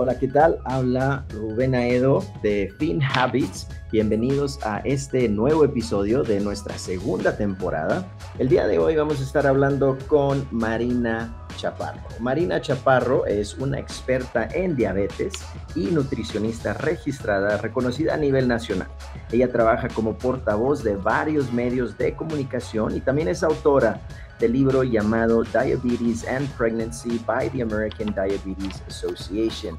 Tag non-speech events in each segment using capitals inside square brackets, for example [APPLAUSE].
Hola, ¿qué tal? Habla Rubén Aedo de Fin Habits. Bienvenidos a este nuevo episodio de nuestra segunda temporada. El día de hoy vamos a estar hablando con Marina Chaparro. Marina Chaparro es una experta en diabetes y nutricionista registrada, reconocida a nivel nacional. Ella trabaja como portavoz de varios medios de comunicación y también es autora del libro llamado Diabetes and Pregnancy by the American Diabetes Association.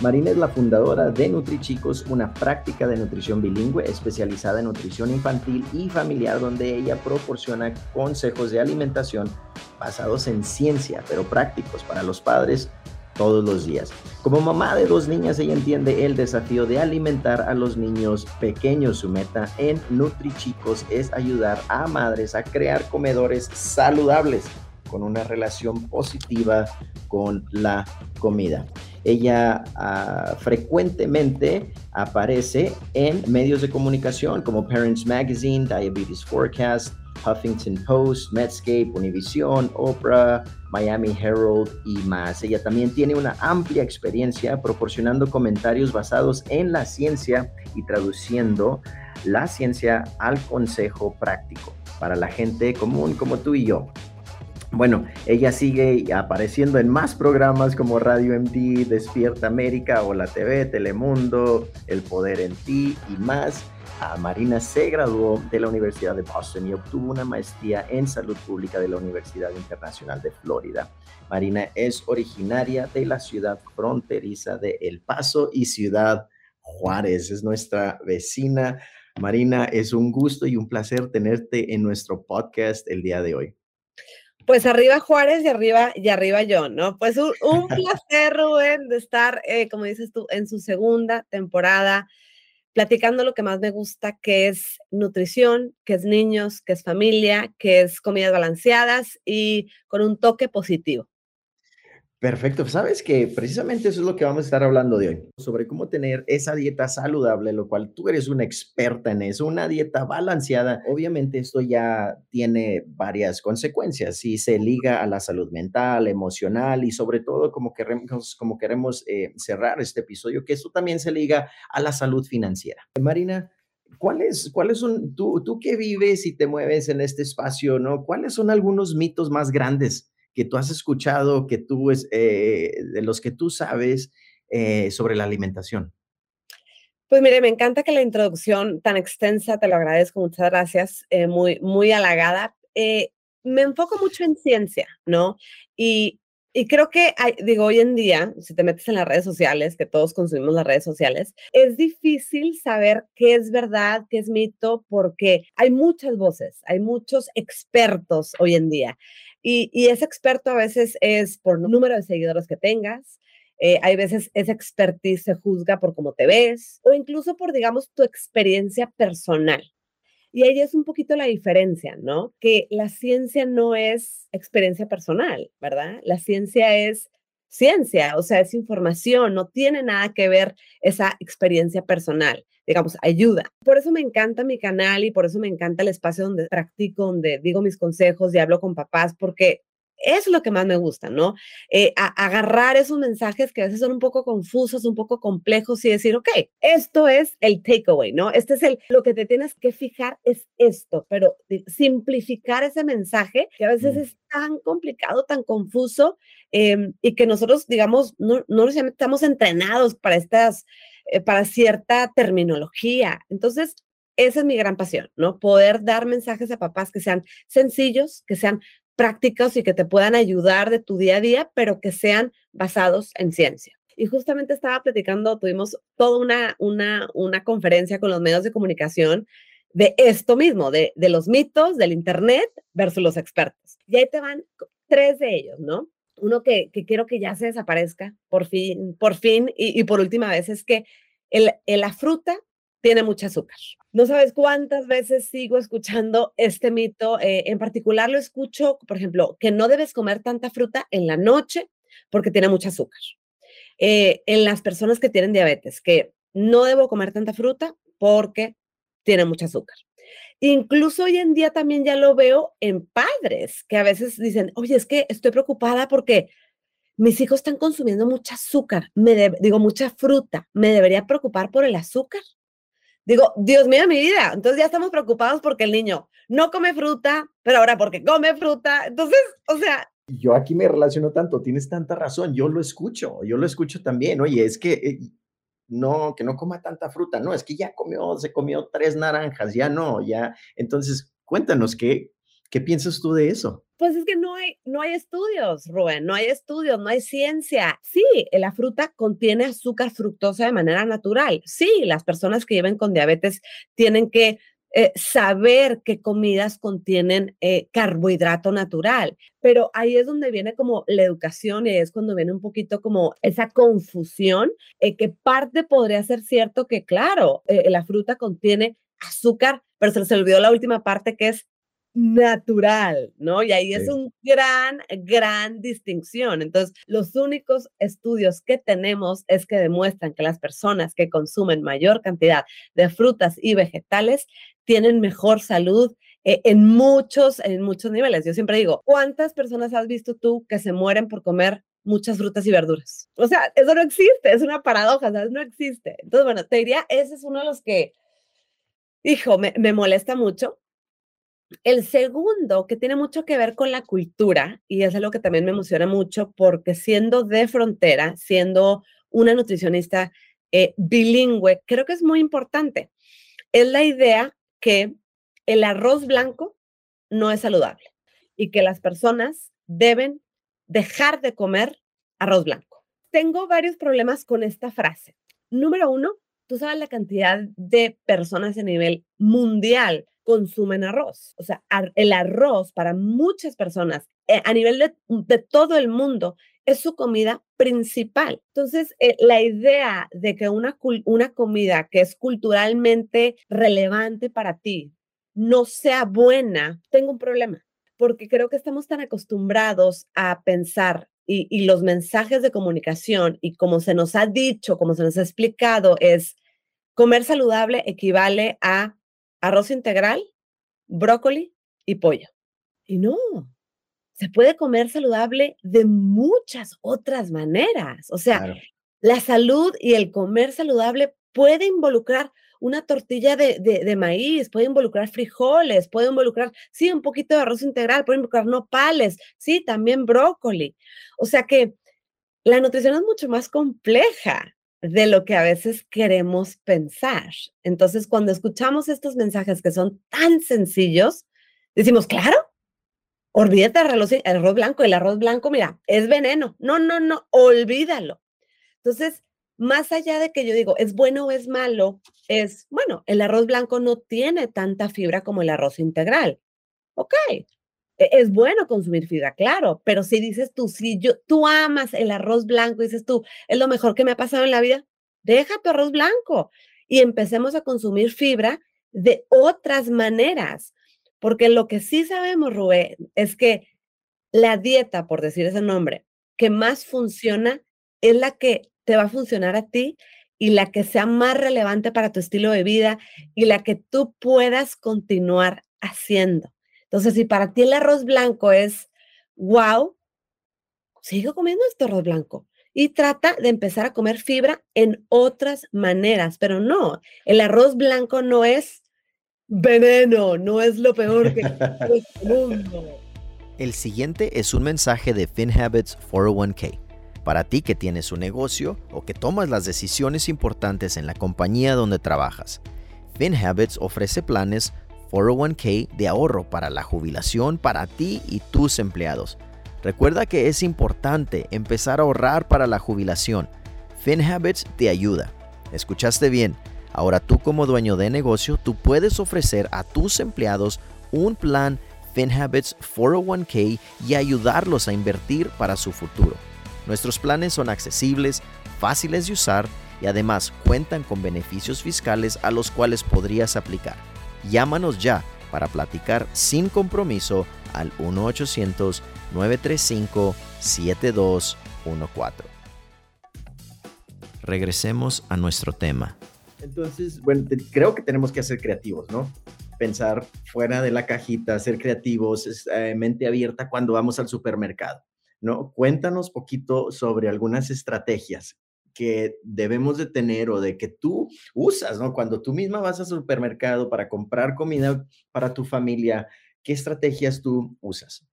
Marina es la fundadora de NutriChicos, una práctica de nutrición bilingüe especializada en nutrición infantil y familiar, donde ella proporciona consejos de alimentación basados en ciencia, pero prácticos para los padres todos los días. Como mamá de dos niñas, ella entiende el desafío de alimentar a los niños pequeños. Su meta en NutriChicos es ayudar a madres a crear comedores saludables con una relación positiva con la comida. Ella uh, frecuentemente aparece en medios de comunicación como Parents Magazine, Diabetes Forecast, Huffington Post, Medscape, Univision, Oprah, Miami Herald y más. Ella también tiene una amplia experiencia proporcionando comentarios basados en la ciencia y traduciendo la ciencia al consejo práctico para la gente común como tú y yo. Bueno, ella sigue apareciendo en más programas como Radio MD, Despierta América o la TV, Telemundo, El Poder en Ti y más. Marina se graduó de la Universidad de Boston y obtuvo una maestría en salud pública de la Universidad Internacional de Florida. Marina es originaria de la ciudad fronteriza de El Paso y Ciudad Juárez. Es nuestra vecina. Marina, es un gusto y un placer tenerte en nuestro podcast el día de hoy. Pues arriba Juárez y arriba y arriba yo, ¿no? Pues un, [LAUGHS] placer, Rubén, de estar, eh, como dices tú, en su segunda temporada platicando lo que más me gusta, que es nutrición, que es niños, que es familia, que es comidas balanceadas y con un toque positivo. Perfecto, sabes que precisamente eso es lo que vamos a estar hablando de hoy, sobre cómo tener esa dieta saludable, lo cual tú eres una experta en eso, una dieta balanceada. Obviamente esto ya tiene varias consecuencias y se liga a la salud mental, emocional y sobre todo como queremos, como queremos eh, cerrar este episodio, que esto también se liga a la salud financiera. Marina, ¿cuáles, cuáles son, tú, tú que vives y te mueves en este espacio, ¿no? ¿Cuáles son algunos mitos más grandes? Que tú has escuchado, que tú es, eh, de los que tú sabes eh, sobre la alimentación? Pues mire, me encanta que la introducción tan extensa, te lo agradezco, muchas gracias, eh, muy, muy halagada. me enfoco mucho en ciencia, ¿no? Y, y creo que, digo, hoy en día, si te metes en las redes sociales, que todos consumimos las redes sociales, es difícil saber qué es verdad, qué es mito, porque hay muchas voces, hay muchos expertos hoy en día. Y, ese experto a veces es por número de seguidores que tengas, eh, hay veces esa expertise se juzga por cómo te ves o incluso por, digamos, tu experiencia personal. Y ahí es un poquito la diferencia, ¿no? Que la ciencia no es experiencia personal, ¿verdad? La ciencia es ciencia, o sea, es información, no tiene nada que ver esa experiencia personal digamos, ayuda. Por eso me encanta mi canal y por eso me encanta el espacio donde practico, donde digo mis consejos y hablo con papás, porque es lo que más me gusta, ¿no? Eh, agarrar esos mensajes que a veces son un poco confusos, un poco complejos y decir, ok, esto es el takeaway, ¿no? Este es el, lo que te tienes que fijar es esto, pero simplificar ese mensaje que a veces es tan complicado, tan confuso em, y que nosotros, digamos, no, no estamos entrenados para estas eh, para cierta terminología. Entonces, esa es mi gran pasión, ¿no? Poder dar mensajes a papás que sean sencillos, que sean prácticos y que te puedan ayudar de tu día a día, pero que sean basados en ciencia. Y justamente estaba platicando, tuvimos toda una, una, una conferencia con los medios de comunicación de esto mismo, de, de los mitos del Internet versus los expertos. Y ahí te van tres de ellos, ¿no? uno que, quiero que ya se desaparezca por fin, por fin y, por última vez es que el, la fruta tiene mucho azúcar. No sabes cuántas veces sigo escuchando este mito. Eh, en particular lo escucho, por ejemplo, que no debes comer tanta fruta en la noche porque tiene mucho azúcar. Eh, en las personas que tienen diabetes, que no debo comer tanta fruta porque tiene mucho azúcar. Incluso hoy en día también ya lo veo en padres que a veces dicen, oye, es que estoy preocupada porque mis hijos están consumiendo mucha azúcar, me digo, mucha fruta, ¿me debería preocupar por el azúcar? Digo, Dios mío, mi vida. Entonces ya estamos preocupados porque el niño no come fruta, pero ahora porque come fruta. Entonces, o sea... Yo aquí me relaciono tanto, tienes tanta razón, yo lo escucho, yo lo escucho también. Oye, es que eh, no, que no coma tanta fruta, no, es que ya comió, se comió tres naranjas, ya no, ya. Entonces, cuéntanos, ¿qué, qué piensas tú de eso? Pues es que no hay, no hay estudios, Rubén, no hay estudios, no hay ciencia. Sí, la fruta contiene azúcar fructosa de manera natural. Sí, las personas que viven con diabetes tienen que eh, saber qué comidas contienen eh, carbohidrato natural. Pero ahí es donde viene como la educación y es cuando viene un poquito como esa confusión, eh, que parte podría ser cierto que, claro, la fruta contiene azúcar, pero se les olvidó la última parte que es natural, ¿no? Y ahí es un gran, gran distinción. Entonces, los únicos estudios que tenemos es que demuestran que las personas que consumen mayor cantidad de frutas y vegetales tienen mejor salud eh, en muchos, en muchos niveles. Yo siempre digo, ¿cuántas personas has visto tú que se mueren por comer muchas frutas y verduras? O sea, eso no existe, es una paradoja, ¿sabes? No existe. Entonces, bueno, te diría, ese es uno de los que, hijo, me, me molesta mucho el segundo, que tiene mucho que ver con la cultura, y es algo que también me emociona mucho, porque siendo de frontera, siendo una nutricionista eh, bilingüe, creo que es muy importante. Es la idea que el arroz blanco no es saludable y que las personas deben dejar de comer arroz blanco. Tengo varios problemas con esta frase. Número uno, tú sabes la cantidad de personas a nivel mundial consumen arroz. O sea, el arroz para muchas personas eh, a nivel de, todo el mundo es su comida principal. Entonces, eh, la idea de que una, una comida que es culturalmente relevante para ti no sea buena, tengo un problema, porque creo que estamos tan acostumbrados a pensar y, y los mensajes de comunicación y como se nos ha dicho, como se nos ha explicado, es comer saludable equivale a arroz integral, brócoli y pollo. Y no, se puede comer saludable de muchas otras maneras. O sea, la salud y el comer saludable puede involucrar una tortilla de, de, maíz, puede involucrar frijoles, puede involucrar, sí, un poquito de arroz integral, puede involucrar nopales, sí, también brócoli. O sea que la nutrición es mucho más compleja de lo que a veces queremos pensar. Entonces, cuando escuchamos estos mensajes que son tan sencillos, decimos, claro, olvídate del arroz, blanco. El arroz blanco, mira, es veneno. No, no, no, olvídalo. Entonces, más allá de que yo digo, es bueno o es malo, es, bueno, el arroz blanco no tiene tanta fibra como el arroz integral. Ok, es bueno consumir fibra, claro, pero si dices tú, si yo, tú amas el arroz blanco, dices tú, es lo mejor que me ha pasado en la vida, deja tu arroz blanco y empecemos a consumir fibra de otras maneras, porque lo que sí sabemos, Rubén, es que la dieta, por decir ese nombre, que más funciona es la que te va a funcionar a ti y la que sea más relevante para tu estilo de vida y la que tú puedas continuar haciendo. Entonces, si para ti el arroz blanco es wow, sigo comiendo este arroz blanco y trata de empezar a comer fibra en otras maneras, pero no, el arroz blanco no es veneno, no es lo peor que [LAUGHS] el mundo. El siguiente es un mensaje de FinHabits 401k. Para ti que tienes un negocio o que tomas las decisiones importantes en la compañía donde trabajas, FinHabits ofrece planes 401k de ahorro para la jubilación para ti y tus empleados. Recuerda que es importante empezar a ahorrar para la jubilación. FinHabits te ayuda. ¿Escuchaste bien? Ahora tú como dueño de negocio, tú puedes ofrecer a tus empleados un plan FinHabits 401k y ayudarlos a invertir para su futuro. Nuestros planes son accesibles, fáciles de usar y además cuentan con beneficios fiscales a los cuales podrías aplicar. Llámanos ya para platicar sin compromiso al 1-800-935-7214. Regresemos a nuestro tema. Entonces, bueno, creo que tenemos que ser creativos, ¿no? Pensar fuera de la cajita, ser creativos, es, eh, mente abierta cuando vamos al supermercado. ¿no? Cuéntanos poquito sobre algunas estrategias que debemos de tener o de que tú usas, ¿no? Cuando tú misma vas al supermercado para comprar comida para tu familia, ¿qué estrategias tú usas?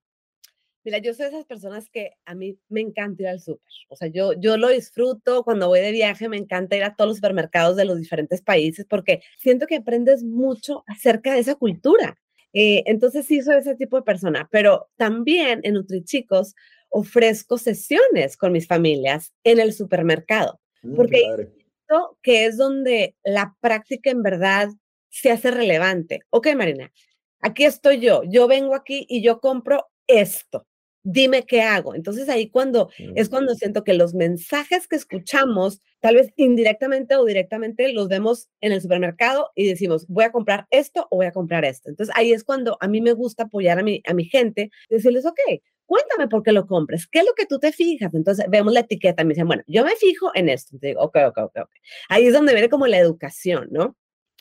Mira, yo soy de esas personas que a mí me encanta ir al súper. O sea, yo, yo lo disfruto. Cuando voy de viaje, me encanta ir a todos los supermercados de los diferentes países porque siento que aprendes mucho acerca de esa cultura. Eh, entonces, sí, soy ese tipo de persona. Pero también en NutriChicos ofrezco sesiones con mis familias en el supermercado. Mm, porque siento que es donde la práctica en verdad se hace relevante. Ok, Marina, aquí estoy yo. Yo vengo aquí y yo compro esto dime qué hago. Entonces ahí cuando es cuando siento que los mensajes que escuchamos, tal vez indirectamente o directamente, los vemos en el supermercado y decimos, voy a comprar esto o voy a comprar esto. Entonces ahí es cuando a mí me gusta apoyar a mi, a mi gente, decirles, ok, cuéntame por qué lo compres, qué es lo que tú te fijas. Entonces vemos la etiqueta me dicen, bueno, yo me fijo en esto. Entonces digo, ok, ok, ok, ok. Ahí es donde viene como la educación, ¿no?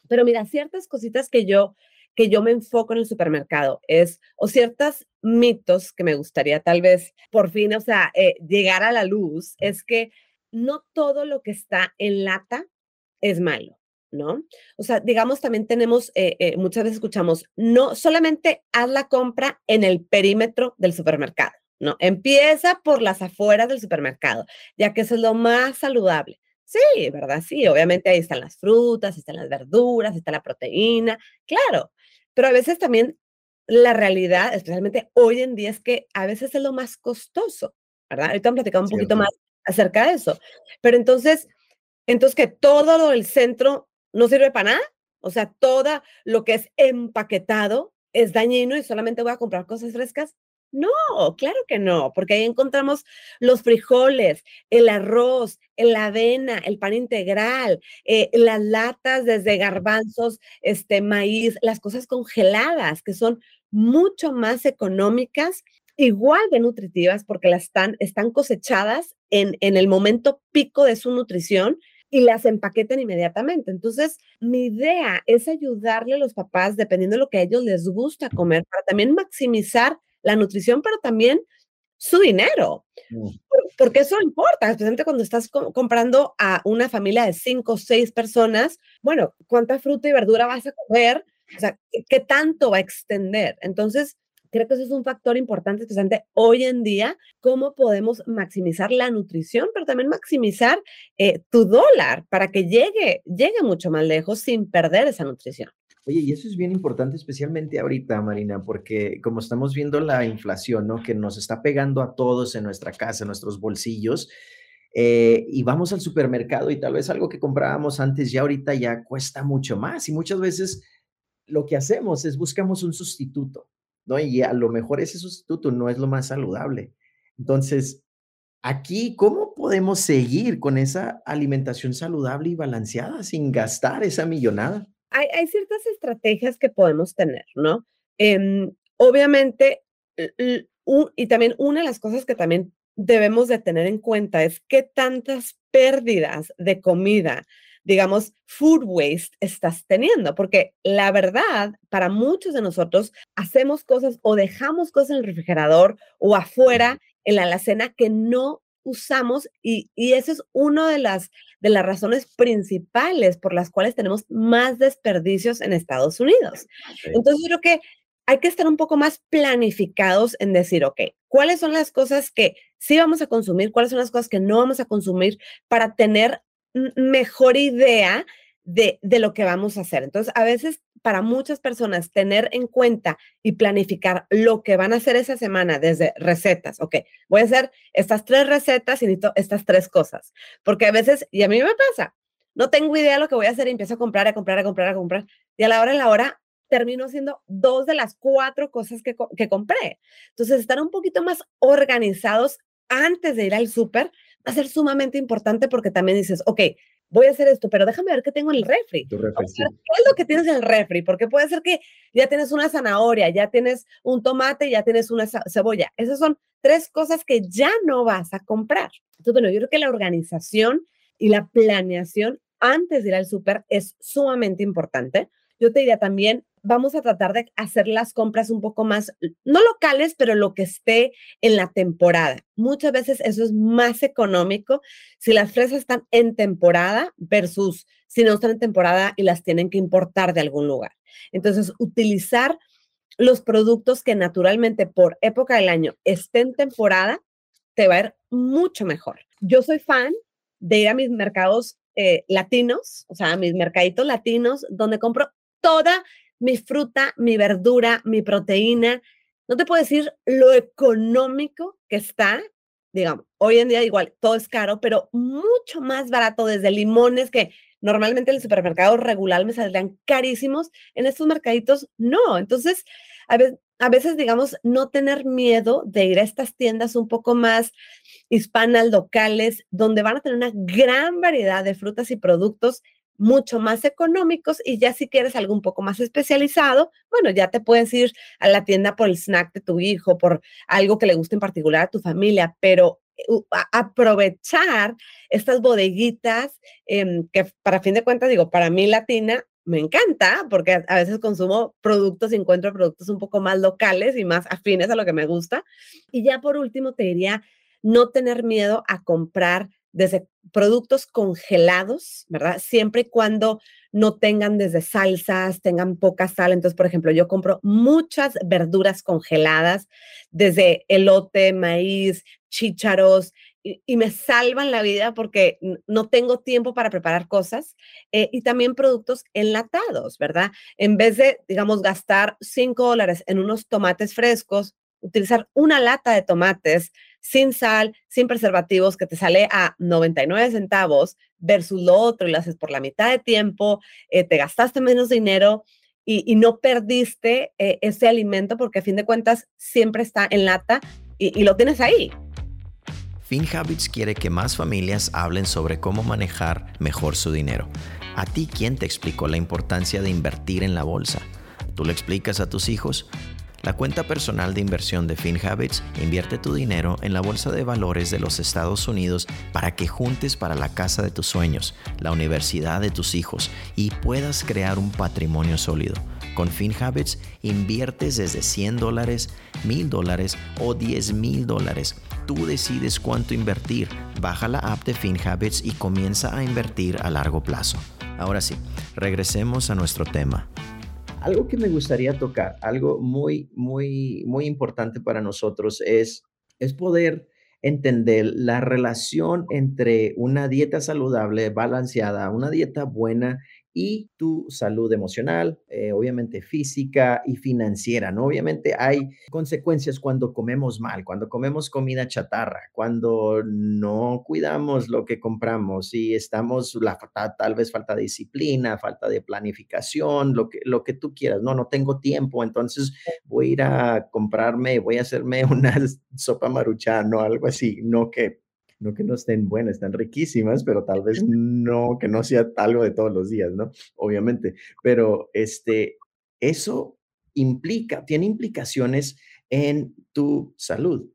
Pero mira, ciertas cositas que yo que yo me enfoco en el supermercado es, o ciertos mitos que me gustaría tal vez por fin, o sea, eh, llegar a la luz, es que no todo lo que está en lata es malo, ¿no? O sea, digamos, también tenemos, eh, eh, muchas veces escuchamos, no solamente haz la compra en el perímetro del supermercado, ¿no? Empieza por las afueras del supermercado, ya que eso es lo más saludable. Sí, ¿verdad? Sí, obviamente ahí están las frutas, están las verduras, está la proteína, claro, pero a veces también la realidad, especialmente hoy en día, es que a veces es lo más costoso, ¿verdad? Ahorita hemos platicado un poquito más acerca de eso. Pero entonces, entonces que todo lo del centro no sirve para nada, o sea, todo lo que es empaquetado es dañino y solamente voy a comprar cosas frescas. No, claro que no, porque ahí encontramos los frijoles, el arroz, la avena, el pan integral, eh, las latas desde garbanzos, este maíz, las cosas congeladas que son mucho más económicas, igual de nutritivas porque las están, están cosechadas en, en el momento pico de su nutrición y las empaquetan inmediatamente. Entonces, mi idea es ayudarle a los papás, dependiendo de lo que a ellos les gusta comer, para también maximizar la nutrición, pero también su dinero. Mm. Porque eso importa, especialmente cuando estás comprando a una familia de cinco o seis personas. Bueno, ¿cuánta fruta y verdura vas a comer? O sea, ¿qué, tanto va a extender? Entonces, creo que eso es un factor importante, especialmente hoy en día, cómo podemos maximizar la nutrición, pero también maximizar eh, tu dólar para que llegue, llegue mucho más lejos sin perder esa nutrición. Oye, y eso es bien importante, especialmente ahorita, Marina, porque como estamos viendo la inflación, ¿no? Que nos está pegando a todos en nuestra casa, en nuestros bolsillos, eh, y vamos al supermercado y tal vez algo que comprábamos antes ya ahorita ya cuesta mucho más. Y muchas veces lo que hacemos es buscamos un sustituto, ¿no? Y a lo mejor ese sustituto no es lo más saludable. Entonces, aquí, ¿cómo podemos seguir con esa alimentación saludable y balanceada sin gastar esa millonada? hay, ciertas estrategias que podemos tener, ¿no? Em, obviamente, y también una de las cosas que también debemos de tener en cuenta es qué tantas pérdidas de comida, digamos, food waste estás teniendo, porque la verdad, para muchos de nosotros, hacemos cosas o dejamos cosas en el refrigerador o afuera en la alacena que no usamos y, y eso es una de las, de las razones principales por las cuales tenemos más desperdicios en Estados Unidos. Entonces, yo creo que hay que estar un poco más planificados en decir, ok, ¿cuáles son las cosas que sí vamos a consumir? ¿Cuáles son las cosas que no vamos a consumir para tener mejor idea de, de, lo que vamos a hacer. Entonces, a veces para muchas personas tener en cuenta y planificar lo que van a hacer esa semana desde recetas, ok, voy a hacer estas tres recetas y necesito estas tres cosas, porque a veces, y a mí me pasa, no tengo idea de lo que voy a hacer y empiezo a comprar, a comprar, a comprar, a comprar, y a la hora en la hora termino haciendo dos de las cuatro cosas que, que compré. Entonces, estar un poquito más organizados antes de ir al súper va a ser sumamente importante porque también dices, ok, voy a hacer esto, pero déjame ver qué tengo en el refri. ¿Qué es lo que tienes en el refri? Porque puede ser que ya tienes una zanahoria, ya tienes un tomate, ya tienes una cebolla. Esas son tres cosas que ya no vas a comprar. Entonces, bueno, yo creo que la organización y la planeación antes de ir al súper es sumamente importante. Yo te diría también vamos a tratar de hacer las compras un poco más, no locales, pero lo que esté en la temporada. Muchas veces eso es más económico si las fresas están en temporada versus si no están en temporada y las tienen que importar de algún lugar. Entonces, utilizar los productos que naturalmente por época del año estén temporada, te va a ir mucho mejor. Yo soy fan de ir a mis mercados eh, latinos, o sea, a mis mercaditos latinos, donde compro toda mi fruta, mi verdura, mi proteína. No te puedo decir lo económico que está. Digamos, hoy en día igual todo es caro, pero mucho más barato desde limones que normalmente en el supermercado regular me saldrían carísimos. En estos mercaditos no. Entonces, a veces, digamos, no tener miedo de ir a estas tiendas un poco más hispanas, locales, donde van a tener una gran variedad de frutas y productos mucho más económicos y ya si quieres algo un poco más especializado, bueno, ya te puedes ir a la tienda por el snack de tu hijo, por algo que le guste en particular a tu familia, pero aprovechar estas bodeguitas em, que para fin de cuentas, digo, para mí latina me encanta porque a veces consumo productos y encuentro productos un poco más locales y más afines a lo que me gusta. Y ya por último te diría no tener miedo a comprar desde productos congelados, ¿verdad? Siempre y cuando no tengan desde salsas, tengan poca sal. Entonces, por ejemplo, yo compro muchas verduras congeladas, desde elote, maíz, chícharos, y, me salvan la vida porque no tengo tiempo para preparar cosas. Eh, y también productos enlatados, ¿verdad? En vez de, digamos, gastar 5 dólares en unos tomates frescos, utilizar una lata de tomates sin sal, sin preservativos, que te sale a 99 centavos versus lo otro y lo haces por la mitad de tiempo, eh, te gastaste menos dinero y, no perdiste eh, ese alimento porque a fin de cuentas siempre está en lata y, y lo tienes ahí. FinHabits quiere que más familias hablen sobre cómo manejar mejor su dinero. ¿A ti quién te explicó la importancia de invertir en la bolsa? ¿Tú le explicas a tus hijos? La cuenta personal de inversión de FinHabits invierte tu dinero en la bolsa de valores de los Estados Unidos para que juntes para la casa de tus sueños, la universidad de tus hijos y puedas crear un patrimonio sólido. Con FinHabits inviertes desde 100 dólares, 1000 dólares o 10 mil dólares. Tú decides cuánto invertir. Baja la app de FinHabits y comienza a invertir a largo plazo. Ahora sí, regresemos a nuestro tema. Algo que me gustaría tocar, algo muy, muy, muy importante para nosotros es, es poder entender la relación entre una dieta saludable, balanceada, una dieta buena y tu salud emocional, eh, obviamente física y financiera, ¿no? Obviamente hay consecuencias cuando comemos mal, cuando comemos comida chatarra, cuando no cuidamos lo que compramos y estamos, la, tal vez falta de disciplina, falta de planificación, lo que, lo que tú quieras, no, no tengo tiempo, entonces voy a ir a comprarme, voy a hacerme [LAUGHS] una sopa maruchan o algo así, no que no que no estén buenas, están riquísimas, pero tal vez no, que no sea algo de todos los días, ¿no? Obviamente, pero este, eso implica, tiene implicaciones en tu salud.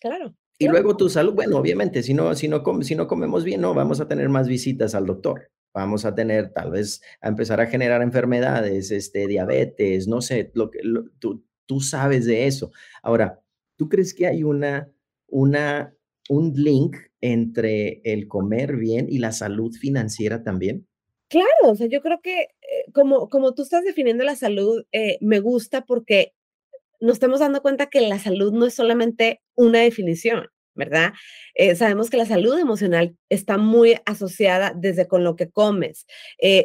Claro. Y luego tu salud, bueno, obviamente, si no, si, no si no comemos bien, no, vamos a tener más visitas al doctor. Vamos a tener, tal vez, a empezar a generar enfermedades, este, diabetes, no sé, lo que tú, tú sabes de eso. Ahora, ¿tú crees que hay una, una un link entre el comer bien y la salud financiera también? Claro, o sea, yo creo que eh, como, como tú estás definiendo la salud, eh, me gusta porque nos estamos dando cuenta que la salud no es solamente una definición, ¿verdad? Eh, sabemos que la salud emocional está muy asociada desde con lo que comes,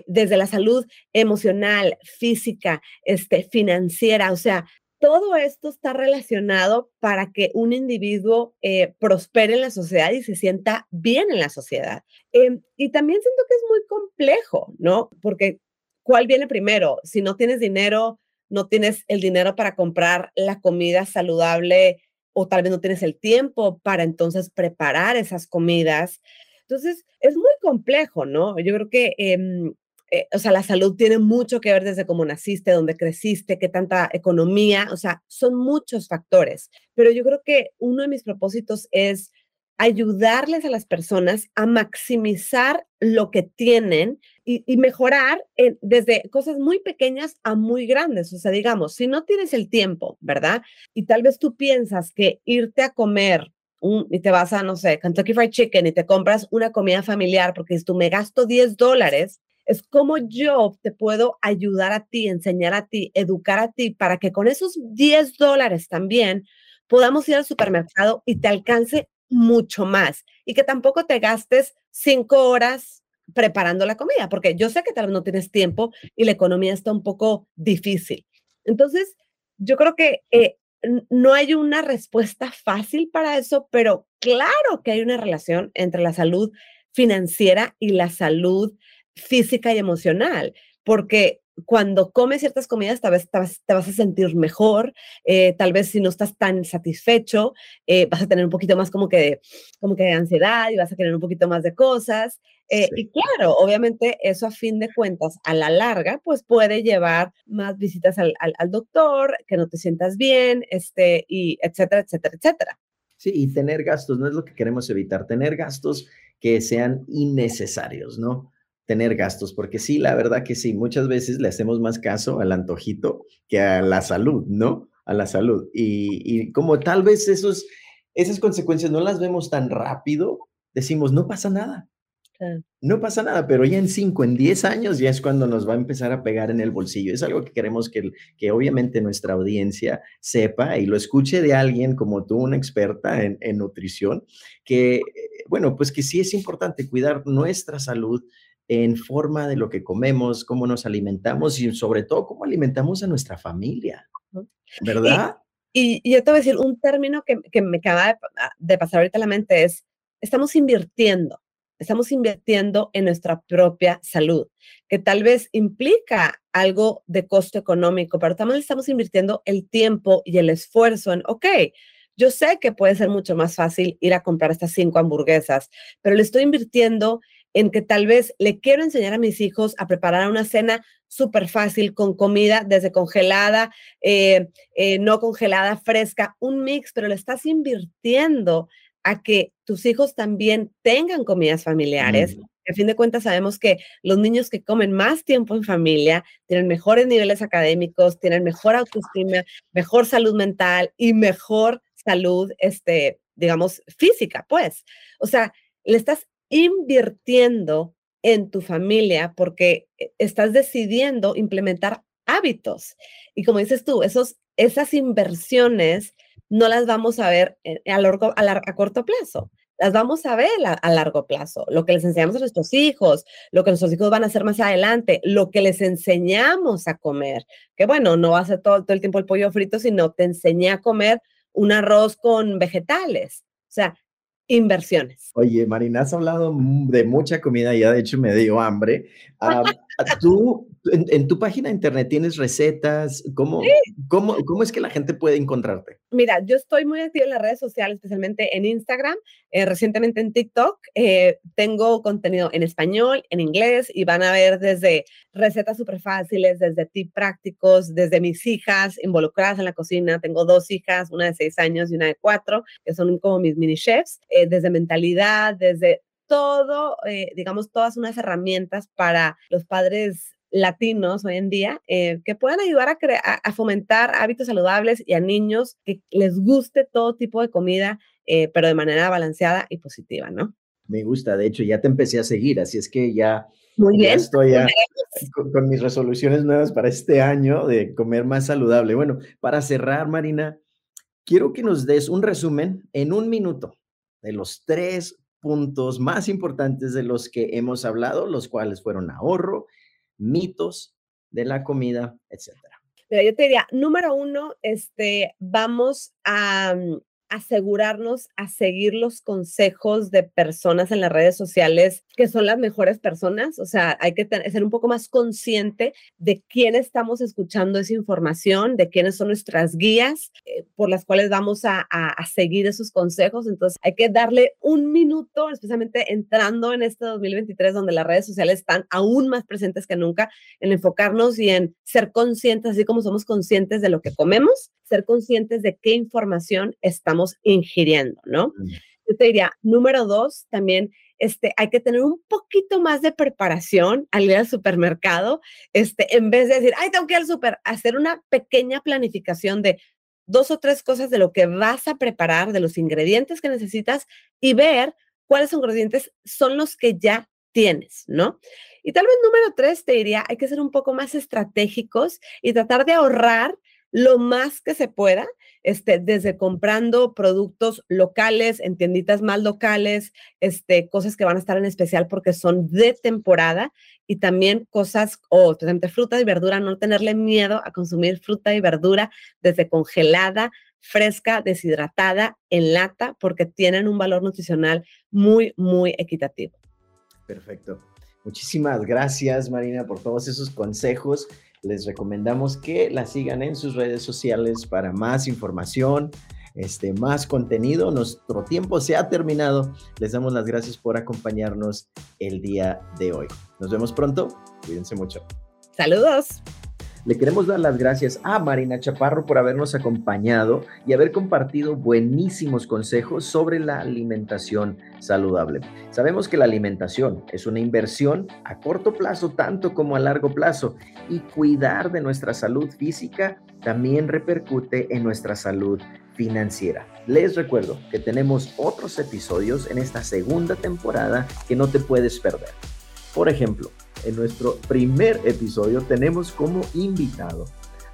desde la salud emocional, física, este, financiera, o sea, todo esto está relacionado para que un individuo eh, prospere en la sociedad y se sienta bien en la sociedad. Em, y también siento que es muy complejo, ¿no? Porque ¿cuál viene primero? Si no tienes dinero, no tienes el dinero para comprar la comida saludable o tal vez no tienes el tiempo para entonces preparar esas comidas. Entonces, es muy complejo, ¿no? Yo creo que em, eh, o sea, la salud tiene mucho que ver desde cómo naciste, dónde creciste, qué tanta economía, o sea, son muchos factores. Pero yo creo que uno de mis propósitos es ayudarles a las personas a maximizar lo que tienen y, mejorar desde cosas muy pequeñas a muy grandes. O sea, digamos, si no tienes el tiempo, ¿verdad? Y tal vez tú piensas que irte a comer y te vas a, no sé, Kentucky Fried Chicken y te compras una comida familiar porque si tú me gasto 10 dólares, es como yo te puedo ayudar a ti, enseñar a ti, educar a ti para que con esos 10 dólares también podamos ir al supermercado y te alcance mucho más y que tampoco te gastes cinco horas preparando la comida, porque yo sé que tal vez no tienes tiempo y la economía está un poco difícil. Entonces, yo creo que eh, no hay una respuesta fácil para eso, pero claro que hay una relación entre la salud financiera y la salud física y emocional, porque cuando comes ciertas comidas, tal vez, te vas a sentir mejor, eh, tal vez si no estás tan satisfecho, eh, vas a tener un poquito más como que, como que de ansiedad y vas a querer un poquito más de cosas. Eh, y claro, obviamente eso a fin de cuentas, a la larga, pues puede llevar más visitas al, al, doctor, que no te sientas bien, este, y etcétera, etcétera, etcétera. Sí, y tener gastos, no es lo que queremos evitar, tener gastos que sean innecesarios, ¿no? Tener gastos, porque sí, la verdad que sí, muchas veces le hacemos más caso al antojito que a la salud, ¿no? A la salud. Y, como tal vez esos, esas consecuencias no las vemos tan rápido, decimos, no pasa nada. No pasa nada, pero ya en 5, en 10 años ya es cuando nos va a empezar a pegar en el bolsillo. Es algo que queremos que, que obviamente nuestra audiencia sepa y lo escuche de alguien como tú, una experta en, en nutrición, que, bueno, pues que sí es importante cuidar nuestra salud, en forma de lo que comemos, cómo nos alimentamos y sobre todo cómo alimentamos a nuestra familia, ¿verdad? Y, yo te voy a decir, un término que, que me acaba de, pasar ahorita a la mente es, estamos invirtiendo, estamos invirtiendo en nuestra propia salud, que tal vez implica algo de costo económico, pero también estamos invirtiendo el tiempo y el esfuerzo en, ok, yo sé que puede ser mucho más fácil ir a comprar estas cinco hamburguesas, pero le estoy invirtiendo en que tal vez le quiero enseñar a mis hijos a preparar una cena súper fácil con comida desde congelada, eh, eh, no congelada, fresca, un mix, pero le estás invirtiendo a que tus hijos también tengan comidas familiares. A fin de cuentas, sabemos que los niños que comen más tiempo en familia tienen mejores niveles académicos, tienen mejor autoestima, mejor salud mental y mejor salud, este, digamos, física, pues. O sea, le estás invirtiendo en tu familia porque eh, estás decidiendo implementar hábitos. Y como dices tú, esos, esas inversiones no las vamos a ver a, largo, a, corto plazo, las vamos a ver a, largo plazo. Lo que les enseñamos a nuestros hijos, lo que nuestros hijos van a hacer más adelante, lo que les enseñamos a comer, que bueno, no va a ser todo, todo el tiempo el pollo frito, sino te enseñé a comer un arroz con vegetales. O sea, inversiones. Oye, Marina, has hablado de mucha comida, ya de hecho me dio hambre. ¿Tú en, tu página de internet tienes recetas? ¿Cómo, cómo, ¿Cómo es que la gente puede encontrarte? Mira, yo estoy muy activa en las redes sociales, especialmente en Instagram, eh, recientemente en TikTok. Eh, tengo contenido en español, en inglés y van a ver desde recetas súper fáciles, desde tips prácticos, desde mis hijas involucradas en la cocina. Tengo dos hijas, una de seis años y una de cuatro, que son como mis mini chefs, eh, desde mentalidad, desde todo, eh, digamos, todas unas herramientas para los padres latinos hoy en día eh, que puedan ayudar a, a, fomentar hábitos saludables y a niños que les guste todo tipo de comida, eh, pero de manera balanceada y positiva, ¿no? Me gusta, de hecho, ya te empecé a seguir, así es que ya, Muy bien. estoy con, con, mis resoluciones nuevas para este año de comer más saludable. Bueno, para cerrar, Marina, quiero que nos des un resumen en un minuto de los tres puntos más importantes de los que hemos hablado, los cuales fueron ahorro, mitos de la comida, etcétera. yo te diría, número uno, este, vamos a, mm, asegurarnos a seguir los consejos de personas en las redes sociales que son las mejores personas. O sea, hay que ser un poco más consciente de quién estamos escuchando esa información, de quiénes son nuestras guías eh, por las cuales vamos a, a, seguir esos consejos. Entonces, hay que darle un minuto, especialmente entrando en este 2023, donde las redes sociales están aún más presentes que nunca, en enfocarnos y en ser conscientes, así como somos conscientes de lo que comemos, ser conscientes de qué información estamos ingiriendo, ¿no? Mm. Yo te diría, número dos, también este, hay que tener un poquito más de preparación al ir al supermercado, este, en vez de decir, ay, tengo que ir al super, hacer una pequeña planificación de dos o tres cosas de lo que vas a preparar, de los ingredientes que necesitas y ver cuáles ingredientes son los que ya tienes, ¿no? Y tal vez número tres, te diría, hay que ser un poco más estratégicos y tratar de ahorrar lo más que se pueda, este, desde comprando productos locales, en tienditas más locales, este, cosas que van a estar en especial porque son de temporada y también cosas, o oh, fruta y verdura, no tenerle miedo a consumir fruta y verdura desde congelada, fresca, deshidratada, en lata, porque tienen un valor nutricional muy, muy equitativo. Perfecto. Muchísimas gracias, Marina, por todos esos consejos. Les recomendamos que la sigan en sus redes sociales para más información, este, más contenido. Nuestro tiempo se ha terminado. Les damos las gracias por acompañarnos el día de hoy. Nos vemos pronto. Cuídense mucho. Saludos. Le queremos dar las gracias a Marina Chaparro por habernos acompañado y haber compartido buenísimos consejos sobre la alimentación saludable. Sabemos que la alimentación es una inversión a corto plazo tanto como a largo plazo y cuidar de nuestra salud física también repercute en nuestra salud financiera. Les recuerdo que tenemos otros episodios en esta segunda temporada que no te puedes perder. Por ejemplo, en nuestro primer episodio tenemos como invitado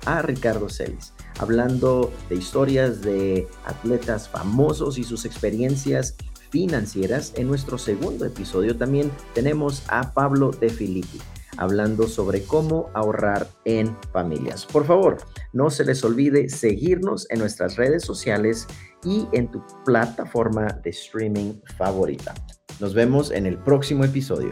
a Ricardo Celis, hablando de historias de atletas famosos y sus experiencias financieras. En nuestro segundo episodio también tenemos a Pablo De Filippi hablando sobre cómo ahorrar en familias. Por favor, no se les olvide seguirnos en nuestras redes sociales y en tu plataforma de streaming favorita. Nos vemos en el próximo episodio.